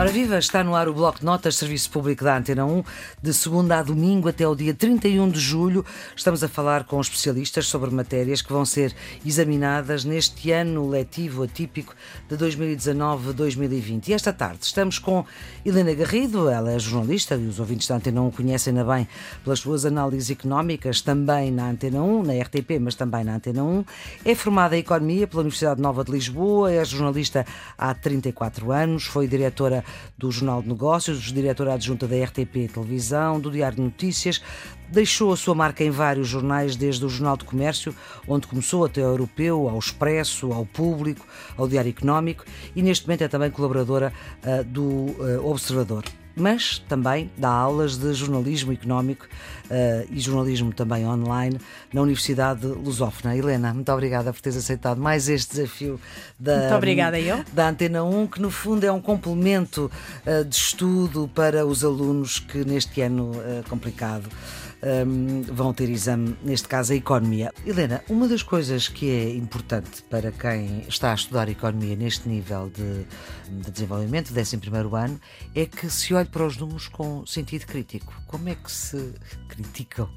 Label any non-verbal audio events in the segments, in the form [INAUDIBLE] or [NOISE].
Ora viva, está no ar o Bloco de Notas, Serviço Público da Antena 1, de segunda a domingo até o dia 31 de julho. Estamos a falar com especialistas sobre matérias que vão ser examinadas neste ano letivo atípico de 2019-2020. E esta tarde estamos com Helena Garrido, ela é jornalista e os ouvintes da Antena 1 conhecem-na bem pelas suas análises económicas, também na Antena 1, na RTP, mas também na Antena 1. É formada em Economia pela Universidade Nova de Lisboa, é jornalista há 34 anos, foi diretora do Jornal de Negócios, diretora adjunta da RTP Televisão, do Diário de Notícias, deixou a sua marca em vários jornais, desde o Jornal de Comércio, onde começou até ao Europeu, ao Expresso, ao Público, ao Diário Económico e neste momento é também colaboradora uh, do uh, Observador mas também dá aulas de jornalismo económico uh, e jornalismo também online na Universidade Lusófona. Helena, muito obrigada por teres aceitado mais este desafio da, muito obrigada, eu. da Antena 1, que no fundo é um complemento uh, de estudo para os alunos que neste ano uh, complicado um, vão ter exame, neste caso a economia. Helena, uma das coisas que é importante para quem está a estudar economia neste nível de, de desenvolvimento, 11 ano, é que se olhe para os números com sentido crítico. Como é que se criticam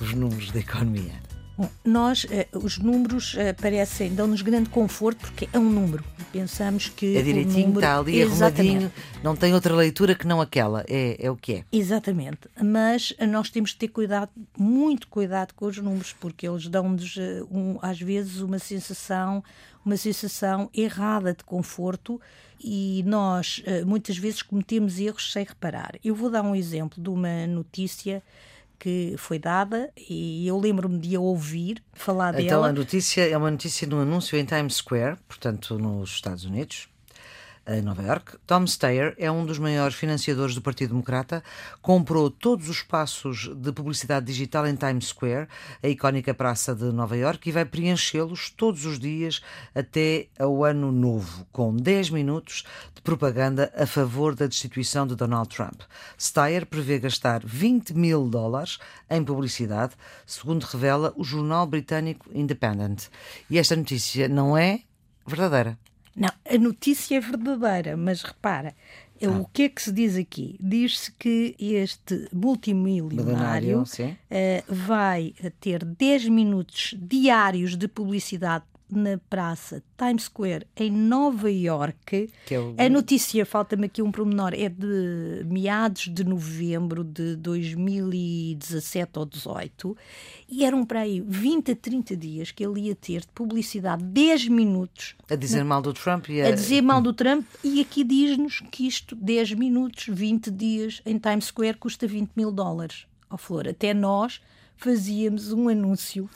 os números da economia? Bom, nós, eh, os números eh, parecem, dão-nos grande conforto porque é um número. Pensamos que. É direitinho, número, está ali, arrumadinho, não tem outra leitura que não aquela. É, é o que é. Exatamente. Mas eh, nós temos de ter cuidado, muito cuidado com os números, porque eles dão-nos, um, às vezes, uma sensação, uma sensação errada de conforto e nós, muitas vezes, cometemos erros sem reparar. Eu vou dar um exemplo de uma notícia que foi dada e eu lembro-me de a ouvir falar então, dela. Então a notícia é uma notícia no anúncio em Times Square, portanto nos Estados Unidos em Nova York. Tom Steyer é um dos maiores financiadores do Partido Democrata, comprou todos os espaços de publicidade digital em Times Square, a icónica praça de Nova York, e vai preenchê-los todos os dias até ao ano novo, com 10 minutos de propaganda a favor da destituição de Donald Trump. Steyer prevê gastar 20 mil dólares em publicidade, segundo revela o jornal britânico Independent. E esta notícia não é verdadeira. Não, a notícia é verdadeira, mas repara, ah. o que é que se diz aqui? Diz-se que este multimilionário uh, vai ter 10 minutos diários de publicidade na praça Times Square, em Nova York. É o... A notícia, falta-me aqui um promenor, é de meados de novembro de 2017 ou 18 e eram para aí 20 a 30 dias que ele ia ter de publicidade, 10 minutos. A dizer na... mal do Trump e a... a dizer mal do Trump, e aqui diz-nos que isto, 10 minutos, 20 dias em Times Square, custa 20 mil dólares. Ó oh, Flor, até nós fazíamos um anúncio.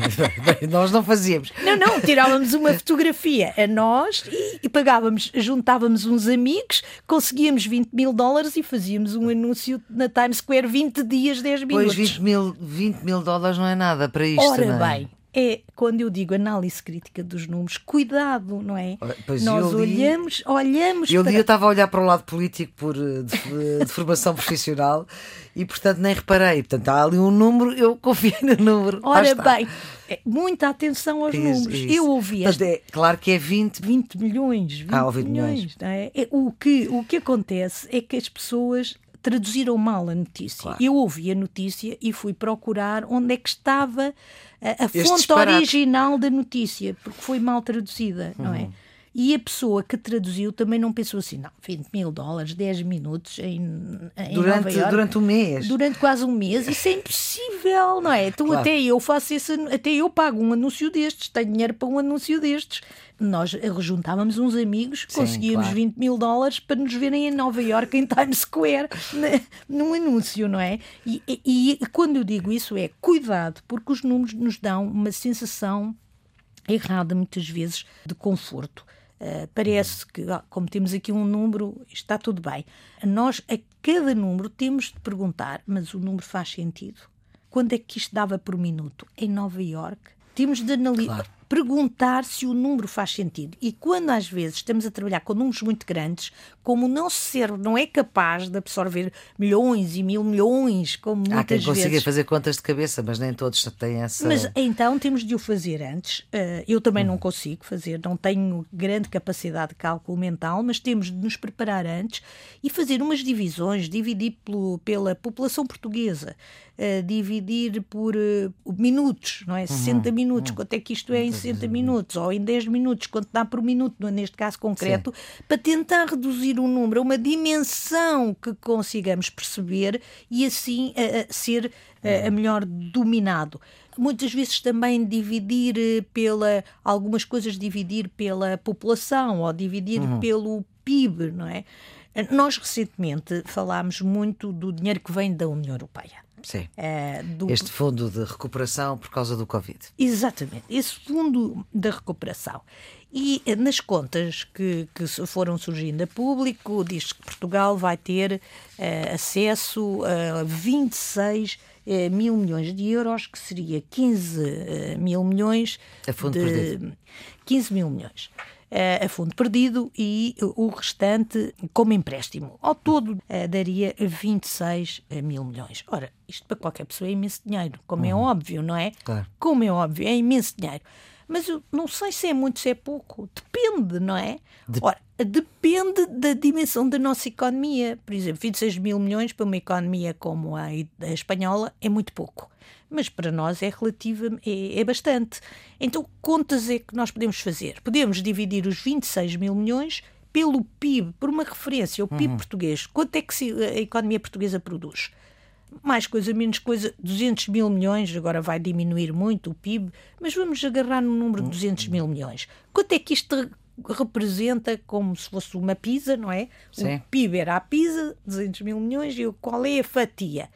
[LAUGHS] nós não fazíamos. Não, não, tirávamos uma fotografia a nós e, e, pagávamos, juntávamos uns amigos, conseguíamos 20 mil dólares e fazíamos um anúncio na Times Square 20 dias, 10 minutos. Pois 20 mil, 20 mil dólares não é nada para isto. Ora não é? bem, é quando eu digo análise crítica dos números, cuidado, não é? Pois Nós olhamos, olhamos. Eu para... dia estava a olhar para o lado político por de, de formação [LAUGHS] profissional e, portanto, nem reparei. Portanto, há ali um número, eu confiei no número. Ora bem, é, muita atenção aos isso, números. Isso. Eu ouvi. Esta... É, claro que é 20, 20 milhões. 20 ah, 20 milhões. milhões. É? é? o, que, o que acontece é que as pessoas traduziram mal a notícia. Claro. Eu ouvi a notícia e fui procurar onde é que estava a, a fonte disparate. original da notícia, porque foi mal traduzida, uhum. não é? E a pessoa que traduziu também não pensou assim, não, 20 mil dólares, 10 minutos em, em durante, Nova York, durante um mês. Durante quase um mês, isso é impossível, não é? Então claro. até eu faço esse, até eu pago um anúncio destes, tenho dinheiro para um anúncio destes. Nós juntávamos uns amigos, Sim, conseguíamos claro. 20 mil dólares para nos verem em Nova York, em Times Square, [LAUGHS] num anúncio, não é? E, e, e quando eu digo isso é cuidado, porque os números nos dão uma sensação errada muitas vezes de conforto. Uh, parece que, como temos aqui um número, está tudo bem. Nós, a cada número, temos de perguntar: mas o número faz sentido? Quando é que isto dava por minuto? Em Nova York? Temos de analisar. Claro. Perguntar se o número faz sentido. E quando às vezes estamos a trabalhar com números muito grandes, como o nosso cérebro não é capaz de absorver milhões e mil milhões, como muitas Há quem vezes... consiga fazer contas de cabeça, mas nem todos têm essa... Mas então temos de o fazer antes. Uh, eu também hum. não consigo fazer, não tenho grande capacidade de cálculo mental, mas temos de nos preparar antes e fazer umas divisões, dividir pelo, pela população portuguesa, uh, dividir por uh, minutos, não é? 60 uhum. minutos, uhum. quanto é que isto é em 60 minutos, ou em 10 minutos, quanto dá por minuto, neste caso concreto, Sim. para tentar reduzir o número a uma dimensão que consigamos perceber e assim uh, ser a melhor dominado muitas vezes também dividir pela algumas coisas dividir pela população ou dividir uhum. pelo PIB, não é? Nós recentemente falámos muito do dinheiro que vem da União Europeia. Sim. É, do... Este fundo de recuperação por causa do Covid. Exatamente, esse fundo de recuperação. E eh, nas contas que, que foram surgindo a público, diz que Portugal vai ter uh, acesso a 26 uh, mil milhões de euros, que seria 15 uh, mil milhões. A fundo de, perdido. 15 mil milhões a fundo perdido e o restante como empréstimo. Ao todo daria 26 mil milhões. Ora, isto para qualquer pessoa é imenso dinheiro, como é uhum. é óbvio, não é? Claro. Como é óbvio, é imenso dinheiro. Mas eu não sei se é muito, se é pouco. Depende, não é? De... Ora, depende da dimensão da nossa economia. Por exemplo, 26 mil milhões para uma economia como a, a espanhola é muito pouco. Mas para nós é relativo, é, é bastante. Então, contas é que nós podemos fazer? Podemos dividir os 26 mil milhões pelo PIB, por uma referência, o PIB uhum. português. Quanto é que a economia portuguesa produz? Mais coisa, menos coisa, 200 mil milhões, agora vai diminuir muito o PIB, mas vamos agarrar no número de 200 mil milhões. Quanto é que isto representa como se fosse uma pizza, não é? Sim. O PIB era a pizza, 200 mil milhões, e qual é a fatia?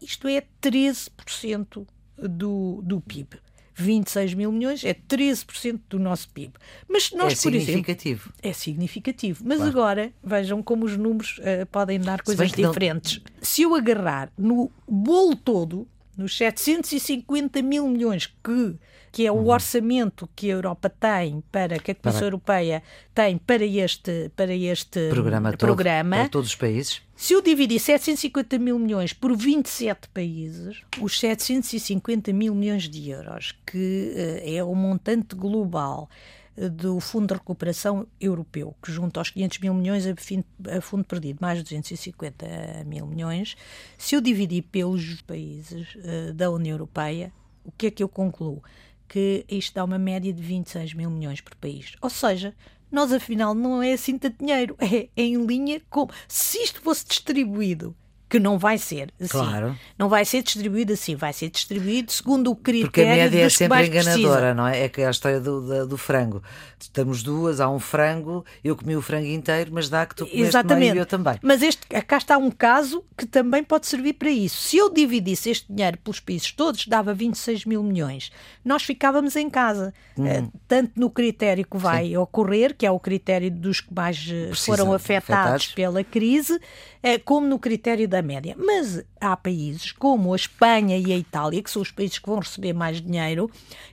Isto é 13% do, do PIB. 26 mil milhões é 13% do nosso PIB. Mas nós, é significativo. Exemplo, é significativo. Mas claro. agora vejam como os números uh, podem dar coisas diferentes. Não... Se eu agarrar no bolo todo, nos 750 mil milhões que que é o uhum. orçamento que a Europa tem para que a Comissão para... Europeia tem para este para este programa, todo, programa para todos os países. Se eu dividir 750 mil milhões por 27 países, os 750 mil milhões de euros, que uh, é o montante global eh, do Fundo de Recuperação Europeu, que junto aos 500 mil milhões a, fundo perdido, mais 250 mil milhões, se eu dividir pelos países uh, da União Europeia, o que é que eu concluo? que isto dá uma média de 26 mil milhões por país. Ou seja, nós afinal não é assim tanto dinheiro, [LAUGHS] é em linha com. Se isto fosse distribuído que não vai ser assim. Claro. Não vai ser distribuído assim, vai ser distribuído segundo o critério Porque a média é sempre enganadora, precisa. não é? É que é a história do, do, do, frango. Estamos duas, há um frango, eu comi o frango inteiro, mas dá que tu comeste Exatamente. meio e eu também. Mas este, cá está um caso que também pode servir para isso. Se eu dividisse este dinheiro pelos países todos, dava 26 mil milhões. Nós ficávamos em casa. Hum. Uh, tanto no critério que vai Sim. ocorrer, que é o critério dos que mais eh, foram afetados, afetados, pela crise, uh, como no critério da média. Mas há países como a Espanha e a Itália, que são os países que vão receber mais dinheiro,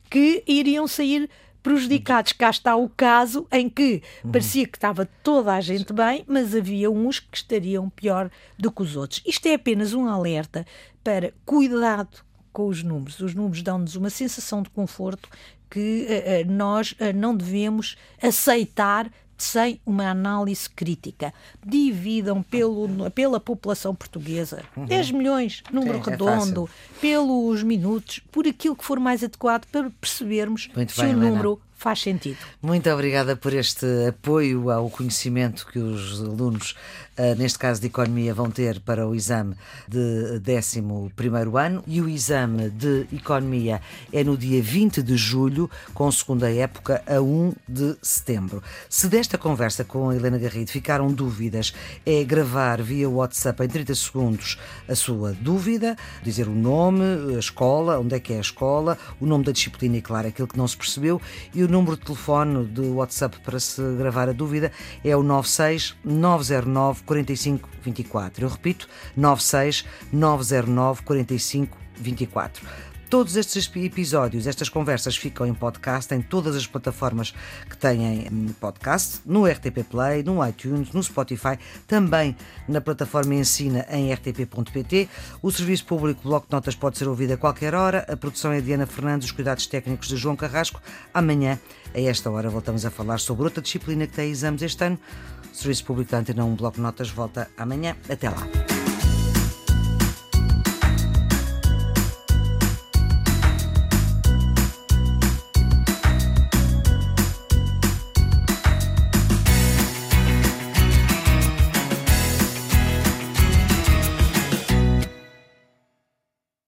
que iriam sair prejudicados. Cá está o caso em que parecia que estava toda a gente bem, mas havia uns que estariam pior do que os outros. Isto é apenas um alerta para cuidado com os números. Os números dão-nos uma sensação de conforto que uh, nós uh, não devemos aceitar sem uma análise crítica. Dividam pelo, pela população portuguesa, uhum. 10 milhões, número Sim, é redondo, é pelos minutos, por aquilo que for mais adequado para percebermos Muito se bem, o número faz sentido. Muito obrigada por este apoio ao conhecimento que os alunos, neste caso de Economia, vão ter para o exame de 11 ano. E o exame de Economia é no dia 20 de julho, com segunda época, a 1 de setembro. Se desta conversa com a Helena Garrido ficaram dúvidas, é gravar via WhatsApp em 30 segundos a sua dúvida, dizer o nome, a escola, onde é que é a escola, o nome da disciplina e, claro, aquilo que não se percebeu e o número de telefone do WhatsApp para se gravar a dúvida é o 96 909 45 24. Eu repito, 96 909 45 24. Todos estes episódios, estas conversas ficam em podcast em todas as plataformas que têm hum, podcast, no RTP Play, no iTunes, no Spotify, também na plataforma Ensina em rtp.pt. O Serviço Público Bloco de Notas pode ser ouvido a qualquer hora. A produção é de Diana Fernandes, os cuidados técnicos de João Carrasco. Amanhã, a esta hora, voltamos a falar sobre outra disciplina que tem exames este ano. O Serviço Público da Antena 1 Bloco de Notas volta amanhã. Até lá.